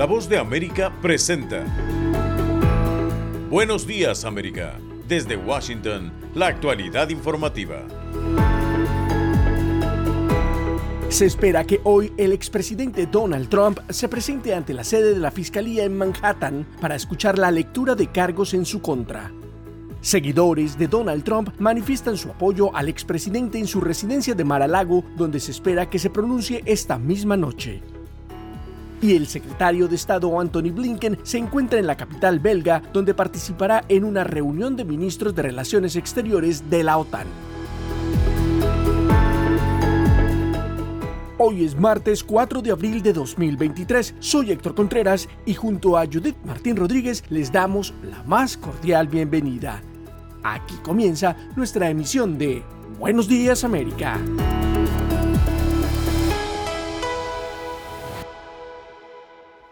La voz de América presenta. Buenos días América. Desde Washington, la actualidad informativa. Se espera que hoy el expresidente Donald Trump se presente ante la sede de la Fiscalía en Manhattan para escuchar la lectura de cargos en su contra. Seguidores de Donald Trump manifiestan su apoyo al expresidente en su residencia de Mar-a-Lago, donde se espera que se pronuncie esta misma noche. Y el secretario de Estado Anthony Blinken se encuentra en la capital belga, donde participará en una reunión de ministros de Relaciones Exteriores de la OTAN. Hoy es martes 4 de abril de 2023. Soy Héctor Contreras y junto a Judith Martín Rodríguez les damos la más cordial bienvenida. Aquí comienza nuestra emisión de Buenos Días América.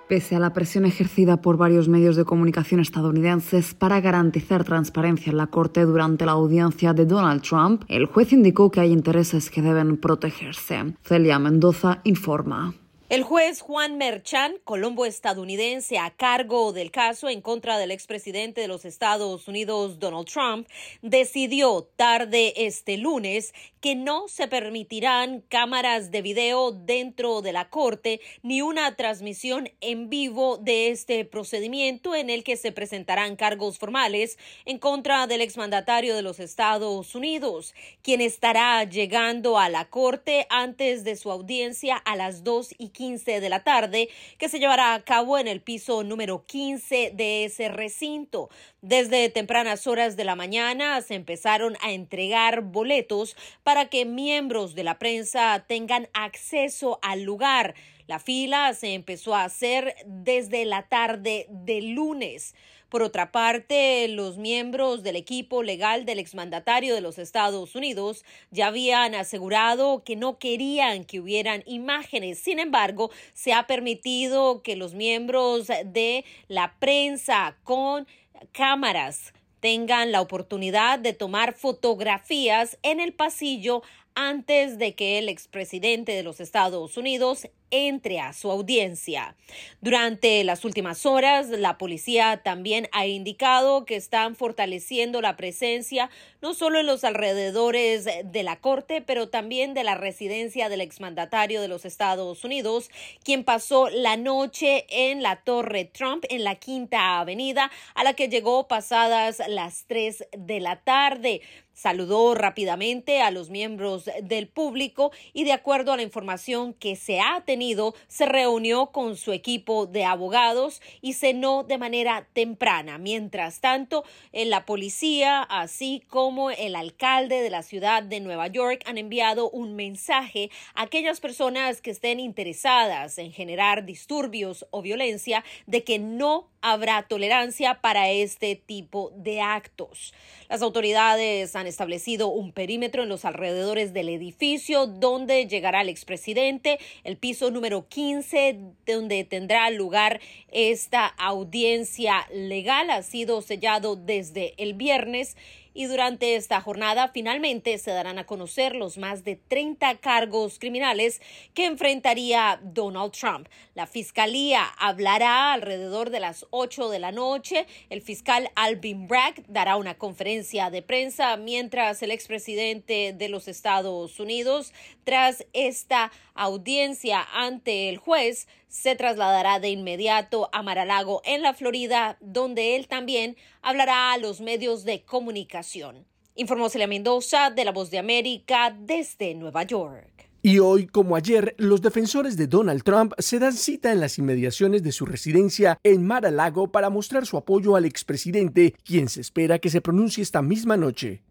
Pese a la presión ejercida por varios medios de comunicación estadounidenses para garantizar transparencia en la Corte durante la audiencia de Donald Trump, el juez indicó que hay intereses que deben protegerse. Celia Mendoza informa. El juez Juan Merchan, colombo estadounidense a cargo del caso en contra del expresidente de los Estados Unidos, Donald Trump, decidió tarde este lunes que no se permitirán cámaras de video dentro de la corte ni una transmisión en vivo de este procedimiento en el que se presentarán cargos formales en contra del exmandatario de los Estados Unidos, quien estará llegando a la corte antes de su audiencia a las 2 y 15 de la tarde, que se llevará a cabo en el piso número 15 de ese recinto. Desde tempranas horas de la mañana se empezaron a entregar boletos para que miembros de la prensa tengan acceso al lugar. La fila se empezó a hacer desde la tarde del lunes. Por otra parte, los miembros del equipo legal del exmandatario de los Estados Unidos ya habían asegurado que no querían que hubieran imágenes. Sin embargo, se ha permitido que los miembros de la prensa con cámaras tengan la oportunidad de tomar fotografías en el pasillo antes de que el expresidente de los Estados Unidos entre a su audiencia. Durante las últimas horas, la policía también ha indicado que están fortaleciendo la presencia no solo en los alrededores de la corte, pero también de la residencia del exmandatario de los Estados Unidos, quien pasó la noche en la Torre Trump en la Quinta Avenida, a la que llegó pasadas las 3 de la tarde. Saludó rápidamente a los miembros del público y de acuerdo a la información que se ha tenido, se reunió con su equipo de abogados y cenó de manera temprana. Mientras tanto, la policía, así como el alcalde de la ciudad de Nueva York, han enviado un mensaje a aquellas personas que estén interesadas en generar disturbios o violencia de que no habrá tolerancia para este tipo de actos. Las autoridades han establecido un perímetro en los alrededores del edificio donde llegará el expresidente, el piso número 15 donde tendrá lugar esta audiencia legal ha sido sellado desde el viernes y durante esta jornada finalmente se darán a conocer los más de 30 cargos criminales que enfrentaría Donald Trump. La fiscalía hablará alrededor de las 8 de la noche. El fiscal Alvin Bragg dará una conferencia de prensa mientras el expresidente de los Estados Unidos, tras esta audiencia ante el juez, se trasladará de inmediato a Maralago en la Florida, donde él también hablará a los medios de comunicación. Informó Celia Mendoza de La Voz de América desde Nueva York. Y hoy, como ayer, los defensores de Donald Trump se dan cita en las inmediaciones de su residencia en Mar-a-Lago para mostrar su apoyo al expresidente, quien se espera que se pronuncie esta misma noche.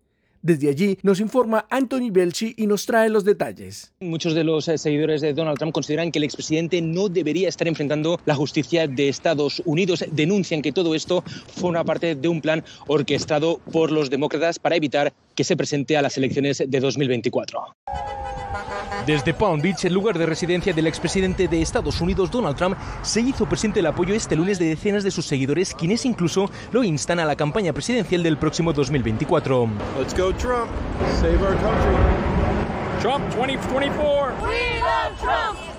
Desde allí nos informa Anthony Belchi y nos trae los detalles. Muchos de los eh, seguidores de Donald Trump consideran que el expresidente no debería estar enfrentando la justicia de Estados Unidos. Denuncian que todo esto una parte de un plan orquestado por los demócratas para evitar que se presente a las elecciones de 2024. Desde Palm Beach, el lugar de residencia del expresidente de Estados Unidos, Donald Trump, se hizo presente el apoyo este lunes de decenas de sus seguidores, quienes incluso lo instan a la campaña presidencial del próximo 2024. Let's go Trump. Save our country. Trump 2024. We love Trump.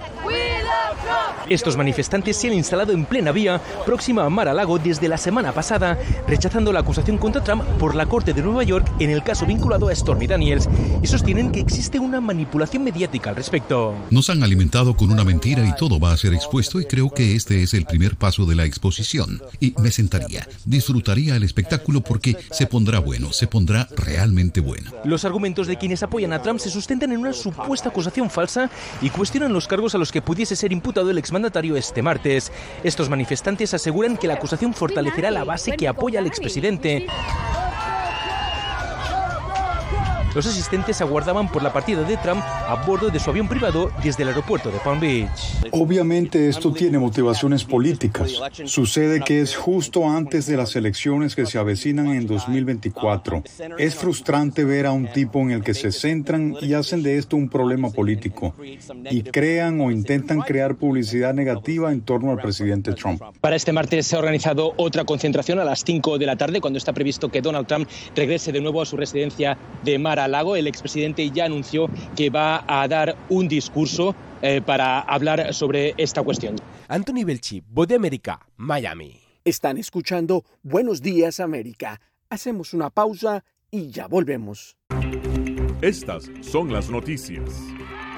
Estos manifestantes se han instalado en plena vía próxima a Mar-a-Lago desde la semana pasada, rechazando la acusación contra Trump por la Corte de Nueva York en el caso vinculado a Stormy Daniels y sostienen que existe una manipulación mediática al respecto. Nos han alimentado con una mentira y todo va a ser expuesto y creo que este es el primer paso de la exposición. Y me sentaría, disfrutaría el espectáculo porque se pondrá bueno, se pondrá realmente bueno. Los argumentos de quienes apoyan a Trump se sustentan en una supuesta acusación falsa y cuestionan los cargos a los que pudiese ser imputado el exmandatario este martes. Estos manifestantes aseguran que la acusación fortalecerá la base que apoya al expresidente. Los asistentes aguardaban por la partida de Trump a bordo de su avión privado desde el aeropuerto de Palm Beach. Obviamente esto tiene motivaciones políticas. Sucede que es justo antes de las elecciones que se avecinan en 2024. Es frustrante ver a un tipo en el que se centran y hacen de esto un problema político y crean o intentan crear publicidad negativa en torno al presidente Trump. Para este martes se ha organizado otra concentración a las 5 de la tarde cuando está previsto que Donald Trump regrese de nuevo a su residencia de Mar a Lago. El expresidente ya anunció que va a dar un discurso eh, para hablar sobre esta cuestión. Anthony Belchi, Voz de América, Miami. Están escuchando Buenos Días América. Hacemos una pausa y ya volvemos. Estas son las noticias.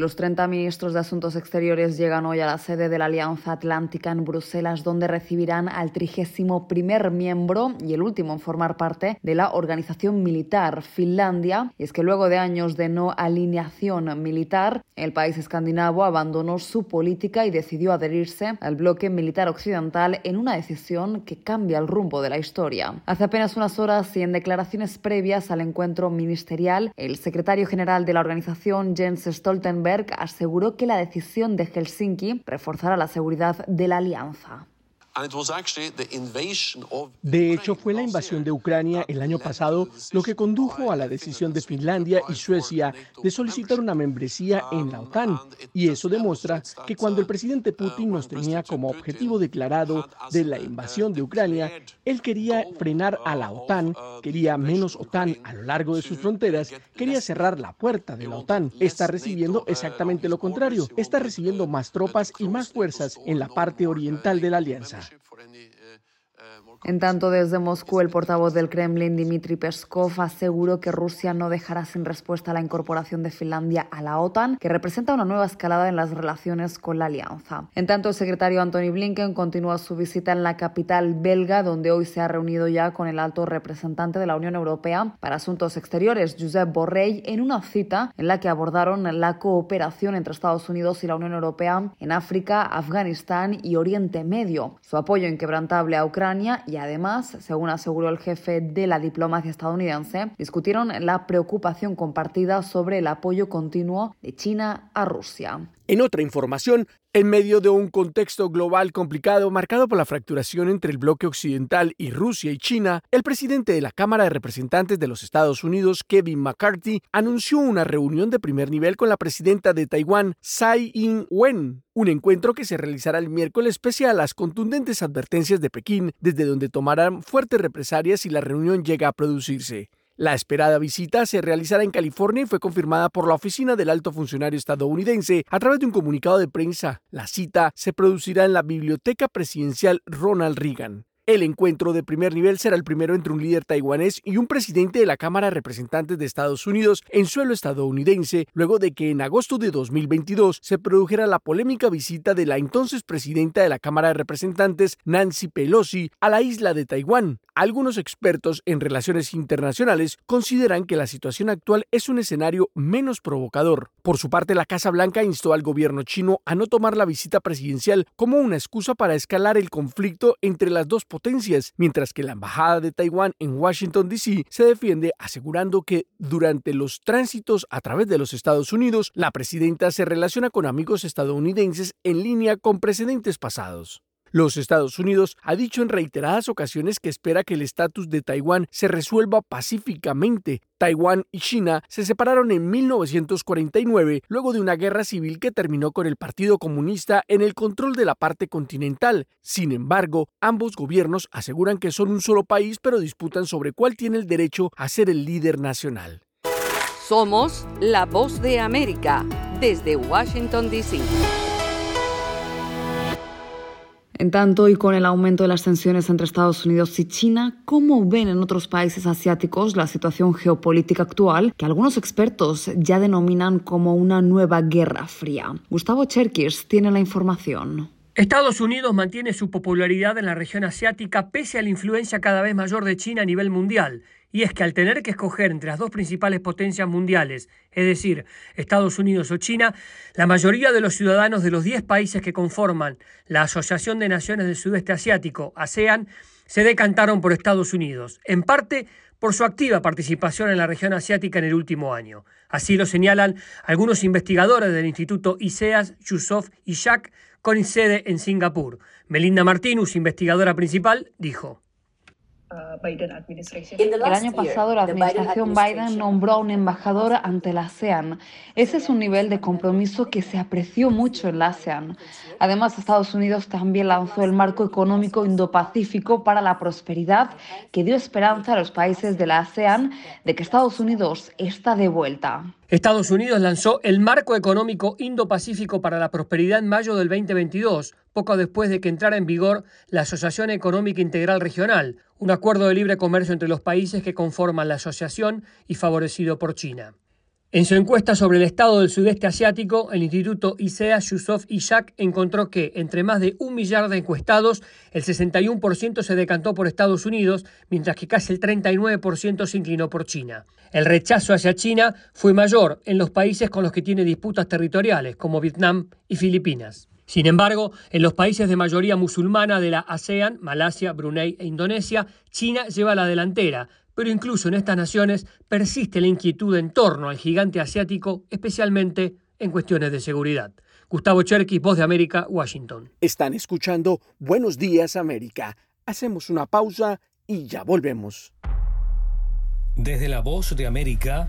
Los 30 ministros de Asuntos Exteriores llegan hoy a la sede de la Alianza Atlántica en Bruselas, donde recibirán al trigésimo primer miembro y el último en formar parte de la organización militar, Finlandia. Y es que luego de años de no alineación militar, el país escandinavo abandonó su política y decidió adherirse al bloque militar occidental en una decisión que cambia el rumbo de la historia. Hace apenas unas horas y en declaraciones previas al encuentro ministerial, el secretario general de la organización, Jens Stoltenberg, aseguró que la decisión de Helsinki reforzará la seguridad de la alianza. De hecho, fue la invasión de Ucrania el año pasado lo que condujo a la decisión de Finlandia y Suecia de solicitar una membresía en la OTAN. Y eso demuestra que cuando el presidente Putin nos tenía como objetivo declarado de la invasión de Ucrania, él quería frenar a la OTAN, quería menos OTAN a lo largo de sus fronteras, quería cerrar la puerta de la OTAN. Está recibiendo exactamente lo contrario, está recibiendo más tropas y más fuerzas en la parte oriental de la alianza. for any En tanto, desde Moscú, el portavoz del Kremlin, Dmitry Peskov, aseguró que Rusia no dejará sin respuesta la incorporación de Finlandia a la OTAN, que representa una nueva escalada en las relaciones con la alianza. En tanto, el secretario Antony Blinken continúa su visita en la capital belga, donde hoy se ha reunido ya con el alto representante de la Unión Europea para Asuntos Exteriores, Josep Borrell, en una cita en la que abordaron la cooperación entre Estados Unidos y la Unión Europea en África, Afganistán y Oriente Medio, su apoyo inquebrantable a Ucrania y además, según aseguró el jefe de la diplomacia estadounidense, discutieron la preocupación compartida sobre el apoyo continuo de China a Rusia. En otra información, en medio de un contexto global complicado marcado por la fracturación entre el bloque occidental y Rusia y China, el presidente de la Cámara de Representantes de los Estados Unidos, Kevin McCarthy, anunció una reunión de primer nivel con la presidenta de Taiwán, Tsai Ing-wen, un encuentro que se realizará el miércoles pese a las contundentes advertencias de Pekín, desde donde tomarán fuertes represalias si la reunión llega a producirse. La esperada visita se realizará en California y fue confirmada por la oficina del alto funcionario estadounidense a través de un comunicado de prensa. La cita se producirá en la Biblioteca Presidencial Ronald Reagan. El encuentro de primer nivel será el primero entre un líder taiwanés y un presidente de la Cámara de Representantes de Estados Unidos en suelo estadounidense, luego de que en agosto de 2022 se produjera la polémica visita de la entonces presidenta de la Cámara de Representantes, Nancy Pelosi, a la isla de Taiwán. Algunos expertos en relaciones internacionales consideran que la situación actual es un escenario menos provocador. Por su parte, la Casa Blanca instó al gobierno chino a no tomar la visita presidencial como una excusa para escalar el conflicto entre las dos potencias, mientras que la Embajada de Taiwán en Washington, D.C. se defiende asegurando que durante los tránsitos a través de los Estados Unidos, la presidenta se relaciona con amigos estadounidenses en línea con precedentes pasados. Los Estados Unidos ha dicho en reiteradas ocasiones que espera que el estatus de Taiwán se resuelva pacíficamente. Taiwán y China se separaron en 1949 luego de una guerra civil que terminó con el Partido Comunista en el control de la parte continental. Sin embargo, ambos gobiernos aseguran que son un solo país pero disputan sobre cuál tiene el derecho a ser el líder nacional. Somos la voz de América desde Washington, D.C. En tanto, y con el aumento de las tensiones entre Estados Unidos y China, ¿cómo ven en otros países asiáticos la situación geopolítica actual que algunos expertos ya denominan como una nueva guerra fría? Gustavo Cherkis tiene la información. Estados Unidos mantiene su popularidad en la región asiática pese a la influencia cada vez mayor de China a nivel mundial y es que al tener que escoger entre las dos principales potencias mundiales, es decir, Estados Unidos o China, la mayoría de los ciudadanos de los 10 países que conforman la Asociación de Naciones del Sudeste Asiático, ASEAN, se decantaron por Estados Unidos, en parte por su activa participación en la región asiática en el último año. Así lo señalan algunos investigadores del Instituto ISEAS, Yusuf y Shak, con sede en Singapur. Melinda Martinus, investigadora principal, dijo. El año pasado la administración Biden nombró a un embajador ante la ASEAN. Ese es un nivel de compromiso que se apreció mucho en la ASEAN. Además, Estados Unidos también lanzó el marco económico Indo-Pacífico para la prosperidad que dio esperanza a los países de la ASEAN de que Estados Unidos está de vuelta. Estados Unidos lanzó el Marco Económico Indo-Pacífico para la Prosperidad en mayo del 2022, poco después de que entrara en vigor la Asociación Económica Integral Regional, un acuerdo de libre comercio entre los países que conforman la asociación y favorecido por China. En su encuesta sobre el estado del sudeste asiático, el Instituto ISEA Yusuf Ishak encontró que, entre más de un millar de encuestados, el 61% se decantó por Estados Unidos, mientras que casi el 39% se inclinó por China. El rechazo hacia China fue mayor en los países con los que tiene disputas territoriales, como Vietnam y Filipinas. Sin embargo, en los países de mayoría musulmana de la ASEAN, Malasia, Brunei e Indonesia, China lleva la delantera, pero incluso en estas naciones persiste la inquietud en torno al gigante asiático, especialmente en cuestiones de seguridad. Gustavo Cherkis, Voz de América, Washington. Están escuchando Buenos Días América. Hacemos una pausa y ya volvemos. Desde la Voz de América,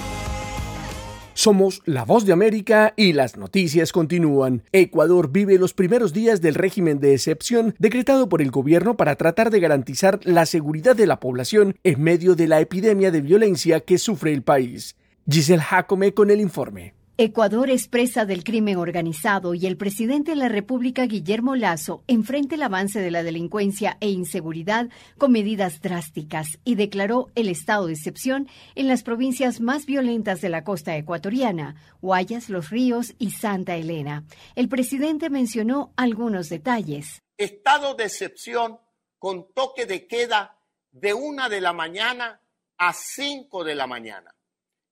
Somos La Voz de América y las noticias continúan. Ecuador vive los primeros días del régimen de excepción decretado por el gobierno para tratar de garantizar la seguridad de la población en medio de la epidemia de violencia que sufre el país. Giselle Jacome con el informe. Ecuador es presa del crimen organizado y el presidente de la República, Guillermo Lazo, enfrenta el avance de la delincuencia e inseguridad con medidas drásticas y declaró el estado de excepción en las provincias más violentas de la costa ecuatoriana, Guayas, Los Ríos y Santa Elena. El presidente mencionó algunos detalles. Estado de excepción con toque de queda de una de la mañana a cinco de la mañana,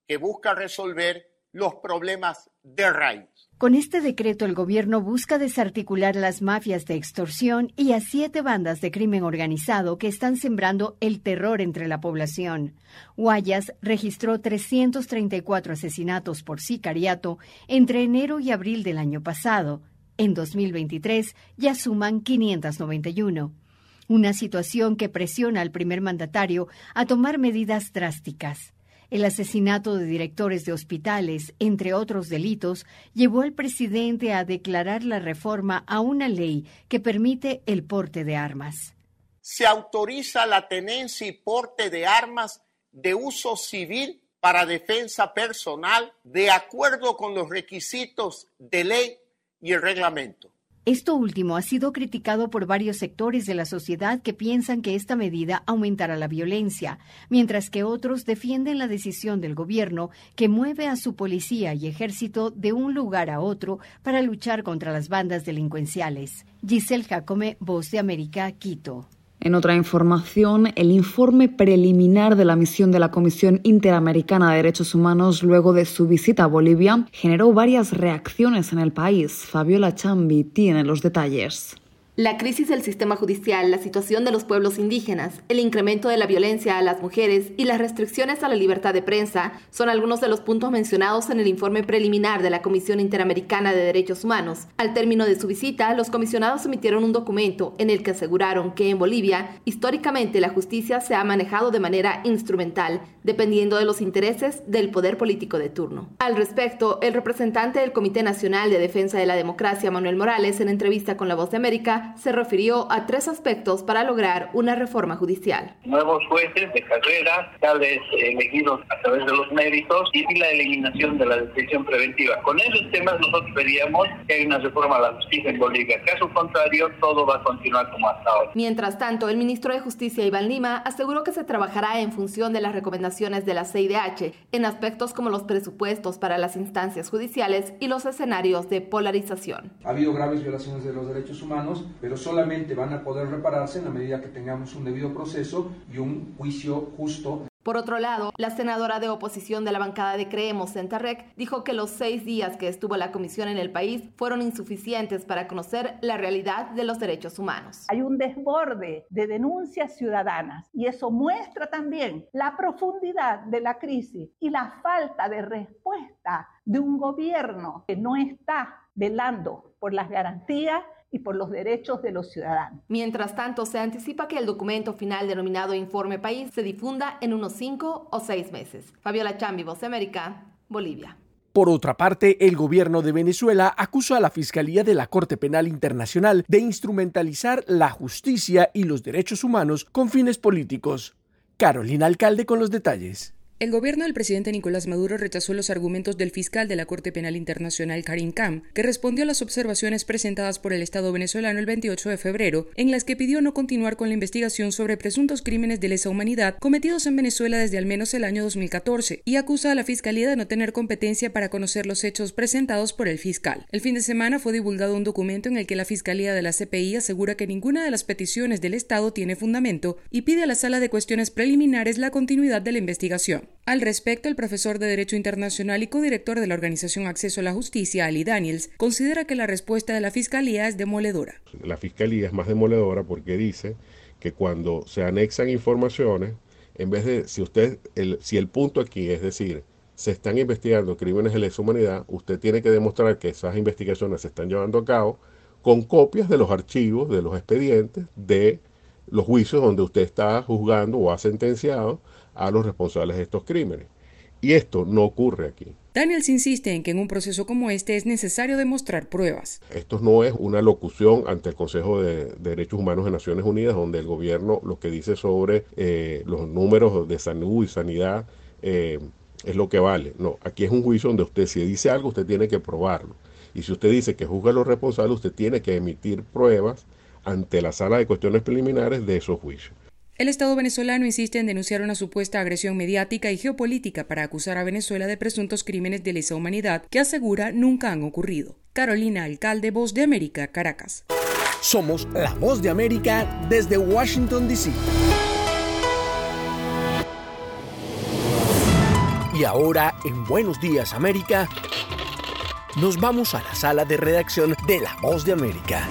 que busca resolver los problemas de raíz. Con este decreto el gobierno busca desarticular las mafias de extorsión y a siete bandas de crimen organizado que están sembrando el terror entre la población. Guayas registró 334 asesinatos por sicariato entre enero y abril del año pasado. En 2023 ya suman 591. Una situación que presiona al primer mandatario a tomar medidas drásticas. El asesinato de directores de hospitales, entre otros delitos, llevó al presidente a declarar la reforma a una ley que permite el porte de armas. Se autoriza la tenencia y porte de armas de uso civil para defensa personal de acuerdo con los requisitos de ley y el reglamento. Esto último ha sido criticado por varios sectores de la sociedad que piensan que esta medida aumentará la violencia, mientras que otros defienden la decisión del gobierno que mueve a su policía y ejército de un lugar a otro para luchar contra las bandas delincuenciales. Giselle Jacome, Voz de América, Quito. En otra información, el informe preliminar de la misión de la Comisión Interamericana de Derechos Humanos luego de su visita a Bolivia generó varias reacciones en el país. Fabiola Chambi tiene los detalles. La crisis del sistema judicial, la situación de los pueblos indígenas, el incremento de la violencia a las mujeres y las restricciones a la libertad de prensa son algunos de los puntos mencionados en el informe preliminar de la Comisión Interamericana de Derechos Humanos. Al término de su visita, los comisionados emitieron un documento en el que aseguraron que en Bolivia, históricamente la justicia se ha manejado de manera instrumental, dependiendo de los intereses del poder político de turno. Al respecto, el representante del Comité Nacional de Defensa de la Democracia, Manuel Morales, en entrevista con La Voz de América, se refirió a tres aspectos para lograr una reforma judicial. Nuevos jueces de carrera, tales elegidos a través de los méritos y la eliminación de la detención preventiva. Con esos temas nosotros veríamos que hay una reforma a la justicia en Bolivia. Caso contrario, todo va a continuar como hasta ahora. Mientras tanto, el ministro de Justicia, Iván Lima, aseguró que se trabajará en función de las recomendaciones de la CIDH en aspectos como los presupuestos para las instancias judiciales y los escenarios de polarización. Ha habido graves violaciones de los derechos humanos pero solamente van a poder repararse en la medida que tengamos un debido proceso y un juicio justo. Por otro lado, la senadora de oposición de la bancada de Creemos, Centarrec, dijo que los seis días que estuvo la comisión en el país fueron insuficientes para conocer la realidad de los derechos humanos. Hay un desborde de denuncias ciudadanas y eso muestra también la profundidad de la crisis y la falta de respuesta de un gobierno que no está velando por las garantías y por los derechos de los ciudadanos. Mientras tanto, se anticipa que el documento final denominado Informe País se difunda en unos cinco o seis meses. Fabiola Chambi, Voz América, Bolivia. Por otra parte, el gobierno de Venezuela acusó a la Fiscalía de la Corte Penal Internacional de instrumentalizar la justicia y los derechos humanos con fines políticos. Carolina Alcalde con los detalles. El gobierno del presidente Nicolás Maduro rechazó los argumentos del fiscal de la Corte Penal Internacional Karim Kam, que respondió a las observaciones presentadas por el Estado venezolano el 28 de febrero, en las que pidió no continuar con la investigación sobre presuntos crímenes de lesa humanidad cometidos en Venezuela desde al menos el año 2014 y acusa a la Fiscalía de no tener competencia para conocer los hechos presentados por el fiscal. El fin de semana fue divulgado un documento en el que la Fiscalía de la CPI asegura que ninguna de las peticiones del Estado tiene fundamento y pide a la Sala de Cuestiones Preliminares la continuidad de la investigación. Al respecto, el profesor de Derecho Internacional y codirector de la organización Acceso a la Justicia, Ali Daniels, considera que la respuesta de la Fiscalía es demoledora. La Fiscalía es más demoledora porque dice que cuando se anexan informaciones, en vez de, si usted, el, si el punto aquí es decir, se están investigando crímenes de lesa humanidad, usted tiene que demostrar que esas investigaciones se están llevando a cabo con copias de los archivos, de los expedientes, de los juicios donde usted está juzgando o ha sentenciado a los responsables de estos crímenes. Y esto no ocurre aquí. Daniels insiste en que en un proceso como este es necesario demostrar pruebas. Esto no es una locución ante el Consejo de Derechos Humanos de Naciones Unidas, donde el gobierno lo que dice sobre eh, los números de salud y sanidad eh, es lo que vale. No, aquí es un juicio donde usted si dice algo, usted tiene que probarlo. Y si usted dice que juzga a los responsables, usted tiene que emitir pruebas ante la sala de cuestiones preliminares de esos juicios. El Estado venezolano insiste en denunciar una supuesta agresión mediática y geopolítica para acusar a Venezuela de presuntos crímenes de lesa humanidad que asegura nunca han ocurrido. Carolina Alcalde, Voz de América, Caracas. Somos la Voz de América desde Washington, D.C. Y ahora, en Buenos Días América, nos vamos a la sala de redacción de La Voz de América.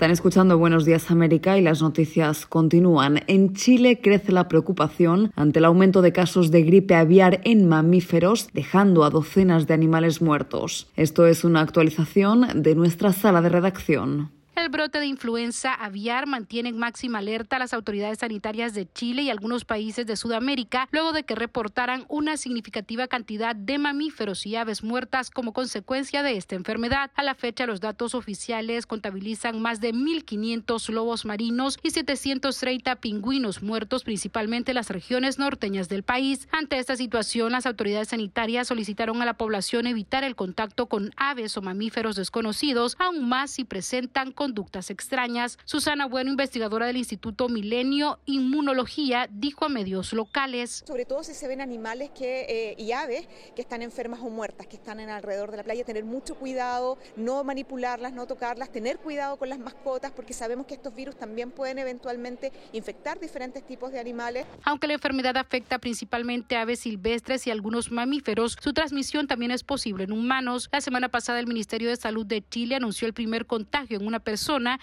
Están escuchando Buenos Días América y las noticias continúan. En Chile crece la preocupación ante el aumento de casos de gripe aviar en mamíferos, dejando a docenas de animales muertos. Esto es una actualización de nuestra sala de redacción. El brote de influenza aviar mantiene en máxima alerta a las autoridades sanitarias de Chile y algunos países de Sudamérica luego de que reportaran una significativa cantidad de mamíferos y aves muertas como consecuencia de esta enfermedad. A la fecha, los datos oficiales contabilizan más de 1.500 lobos marinos y 730 pingüinos muertos, principalmente en las regiones norteñas del país. Ante esta situación, las autoridades sanitarias solicitaron a la población evitar el contacto con aves o mamíferos desconocidos, aún más si presentan con conductas extrañas. Susana Bueno, investigadora del Instituto Milenio Inmunología, dijo a medios locales. Sobre todo si se ven animales que, eh, y aves que están enfermas o muertas, que están en alrededor de la playa, tener mucho cuidado, no manipularlas, no tocarlas, tener cuidado con las mascotas, porque sabemos que estos virus también pueden eventualmente infectar diferentes tipos de animales. Aunque la enfermedad afecta principalmente a aves silvestres y algunos mamíferos, su transmisión también es posible en humanos. La semana pasada el Ministerio de Salud de Chile anunció el primer contagio en una persona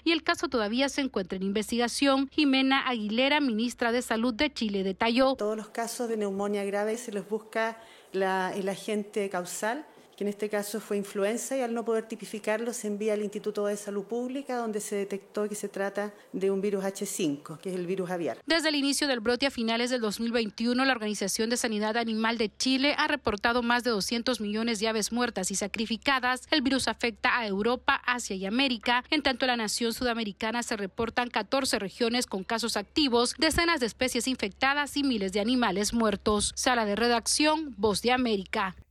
y el caso todavía se encuentra en investigación. Jimena Aguilera, ministra de Salud de Chile, detalló. Todos los casos de neumonía grave se los busca el agente causal que en este caso fue influenza y al no poder tipificarlo se envía al Instituto de Salud Pública donde se detectó que se trata de un virus H5, que es el virus aviar. Desde el inicio del brote a finales del 2021, la Organización de Sanidad Animal de Chile ha reportado más de 200 millones de aves muertas y sacrificadas. El virus afecta a Europa, Asia y América. En tanto, en la nación sudamericana se reportan 14 regiones con casos activos, decenas de especies infectadas y miles de animales muertos. Sala de redacción, Voz de América.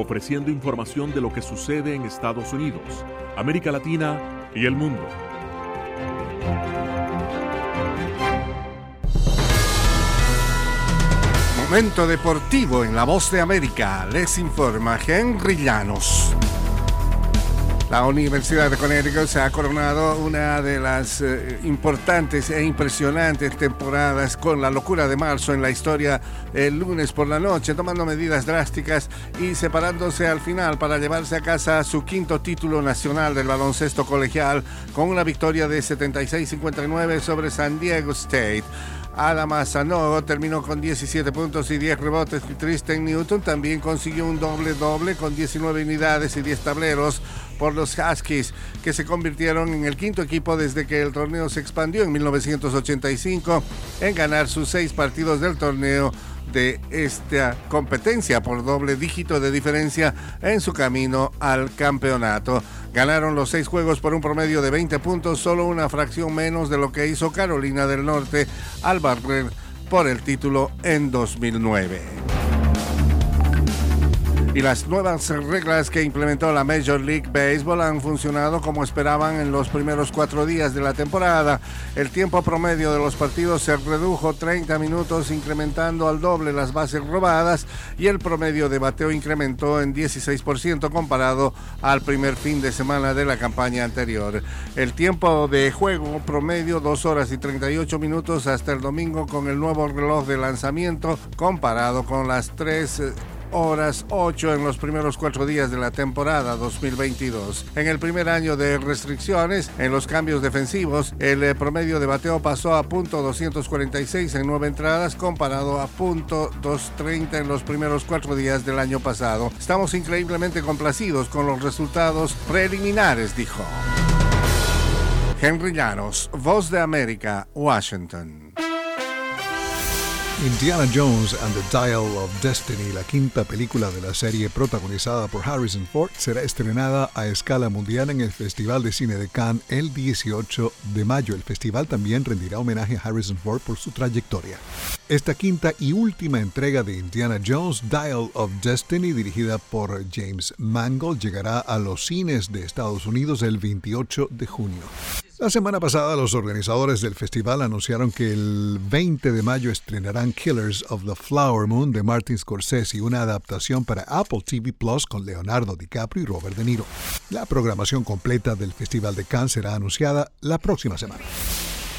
ofreciendo información de lo que sucede en Estados Unidos, América Latina y el mundo. Momento deportivo en La Voz de América. Les informa Henry Llanos. La Universidad de Connecticut se ha coronado una de las eh, importantes e impresionantes temporadas con la locura de marzo en la historia el lunes por la noche, tomando medidas drásticas y separándose al final para llevarse a casa su quinto título nacional del baloncesto colegial con una victoria de 76-59 sobre San Diego State. Adama terminó con 17 puntos y 10 rebotes. Tristan Newton también consiguió un doble-doble con 19 unidades y 10 tableros por los Huskies, que se convirtieron en el quinto equipo desde que el torneo se expandió en 1985 en ganar sus seis partidos del torneo de esta competencia por doble dígito de diferencia en su camino al campeonato. Ganaron los seis juegos por un promedio de 20 puntos, solo una fracción menos de lo que hizo Carolina del Norte al barrer por el título en 2009 y las nuevas reglas que implementó la Major League Baseball han funcionado como esperaban en los primeros cuatro días de la temporada. El tiempo promedio de los partidos se redujo 30 minutos, incrementando al doble las bases robadas y el promedio de bateo incrementó en 16% comparado al primer fin de semana de la campaña anterior. El tiempo de juego promedio 2 horas y 38 minutos hasta el domingo con el nuevo reloj de lanzamiento comparado con las 3 horas 8 en los primeros cuatro días de la temporada 2022. En el primer año de restricciones, en los cambios defensivos, el eh, promedio de bateo pasó a punto 246 en nueve entradas comparado a punto 230 en los primeros cuatro días del año pasado. Estamos increíblemente complacidos con los resultados preliminares, dijo. Henry Llanos, Voz de América, Washington. Indiana Jones and the Dial of Destiny, la quinta película de la serie protagonizada por Harrison Ford, será estrenada a escala mundial en el Festival de Cine de Cannes el 18 de mayo. El festival también rendirá homenaje a Harrison Ford por su trayectoria. Esta quinta y última entrega de Indiana Jones, Dial of Destiny, dirigida por James Mangold, llegará a los cines de Estados Unidos el 28 de junio. La semana pasada los organizadores del festival anunciaron que el 20 de mayo estrenarán Killers of the Flower Moon de Martin Scorsese, una adaptación para Apple TV Plus con Leonardo DiCaprio y Robert De Niro. La programación completa del Festival de Cannes será anunciada la próxima semana.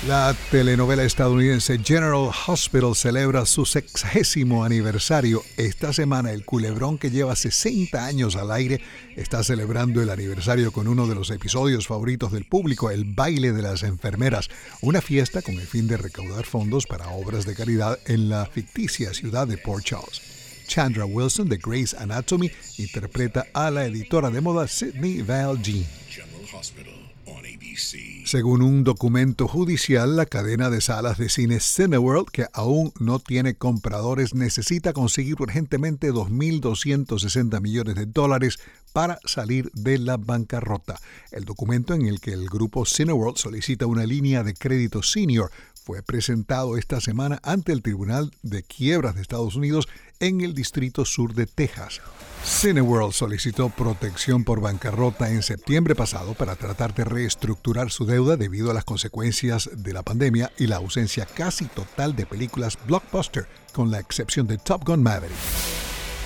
La telenovela estadounidense General Hospital celebra su sexagésimo aniversario. Esta semana el culebrón que lleva 60 años al aire está celebrando el aniversario con uno de los episodios favoritos del público, el baile de las enfermeras, una fiesta con el fin de recaudar fondos para obras de caridad en la ficticia ciudad de Port Charles. Chandra Wilson de Grey's Anatomy interpreta a la editora de moda Sidney Val Jean. Según un documento judicial, la cadena de salas de cine Cineworld, que aún no tiene compradores, necesita conseguir urgentemente 2.260 millones de dólares para salir de la bancarrota. El documento en el que el grupo Cineworld solicita una línea de crédito senior fue presentado esta semana ante el Tribunal de Quiebras de Estados Unidos en el Distrito Sur de Texas. Cineworld solicitó protección por bancarrota en septiembre pasado para tratar de reestructurar su deuda debido a las consecuencias de la pandemia y la ausencia casi total de películas blockbuster, con la excepción de Top Gun Maverick.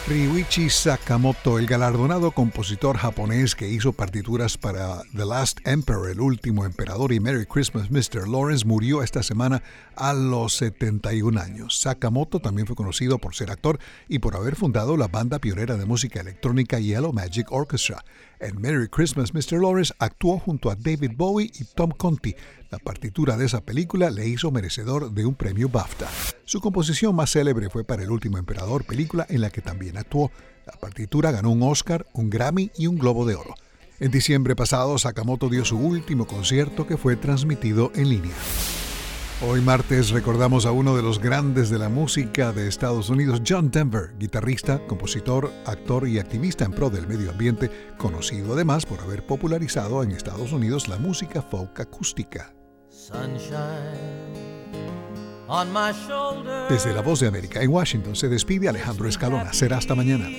Ryuichi Sakamoto, el galardonado compositor japonés que hizo partituras para The Last Emperor, el último emperador y Merry Christmas Mr. Lawrence, murió esta semana a los 71 años. Sakamoto también fue conocido por ser actor y por haber fundado la banda pionera de música electrónica Yellow Magic Orchestra. En Merry Christmas Mr. Lawrence actuó junto a David Bowie y Tom Conti. La partitura de esa película le hizo merecedor de un premio BAFTA. Su composición más célebre fue para El último emperador, película en la que también actuó. La partitura ganó un Oscar, un Grammy y un Globo de Oro. En diciembre pasado, Sakamoto dio su último concierto que fue transmitido en línea. Hoy martes recordamos a uno de los grandes de la música de Estados Unidos, John Denver, guitarrista, compositor, actor y activista en pro del medio ambiente, conocido además por haber popularizado en Estados Unidos la música folk acústica. Desde la voz de América en Washington se despide Alejandro Escalona. Será hasta mañana.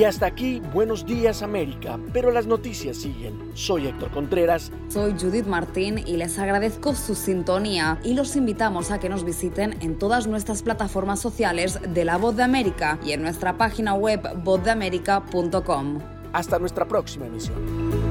Y hasta aquí, buenos días América, pero las noticias siguen. Soy Héctor Contreras. Soy Judith Martín y les agradezco su sintonía y los invitamos a que nos visiten en todas nuestras plataformas sociales de La Voz de América y en nuestra página web vozdeamerica.com. Hasta nuestra próxima emisión.